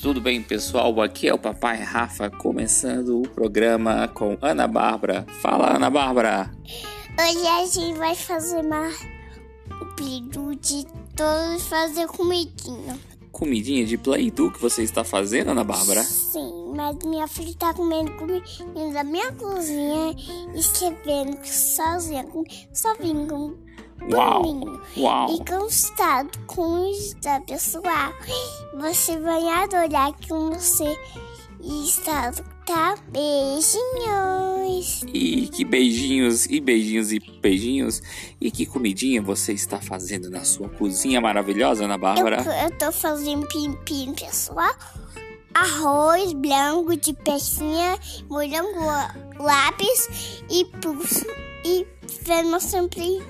Tudo bem, pessoal? Aqui é o Papai Rafa, começando o programa com Ana Bárbara. Fala, Ana Bárbara! Hoje a gente vai fazer uma... o peru de todos fazer comidinha. Comidinha de Play-Doh que você está fazendo, Ana Bárbara? Sim, mas minha filha tá comendo comidinha da minha cozinha, escrevendo sozinha, sozinha, com Uau! paninho. Uau! E gostado com está pessoal. Você vai adorar que você está tá beijinhos. E que beijinhos, e beijinhos, e beijinhos. E que comidinha você está fazendo na sua cozinha maravilhosa, Ana Eu, Bárbara? eu tô fazendo pim-pim, pessoal. Arroz branco de pecinha, morango lápis e pulso e feno sempre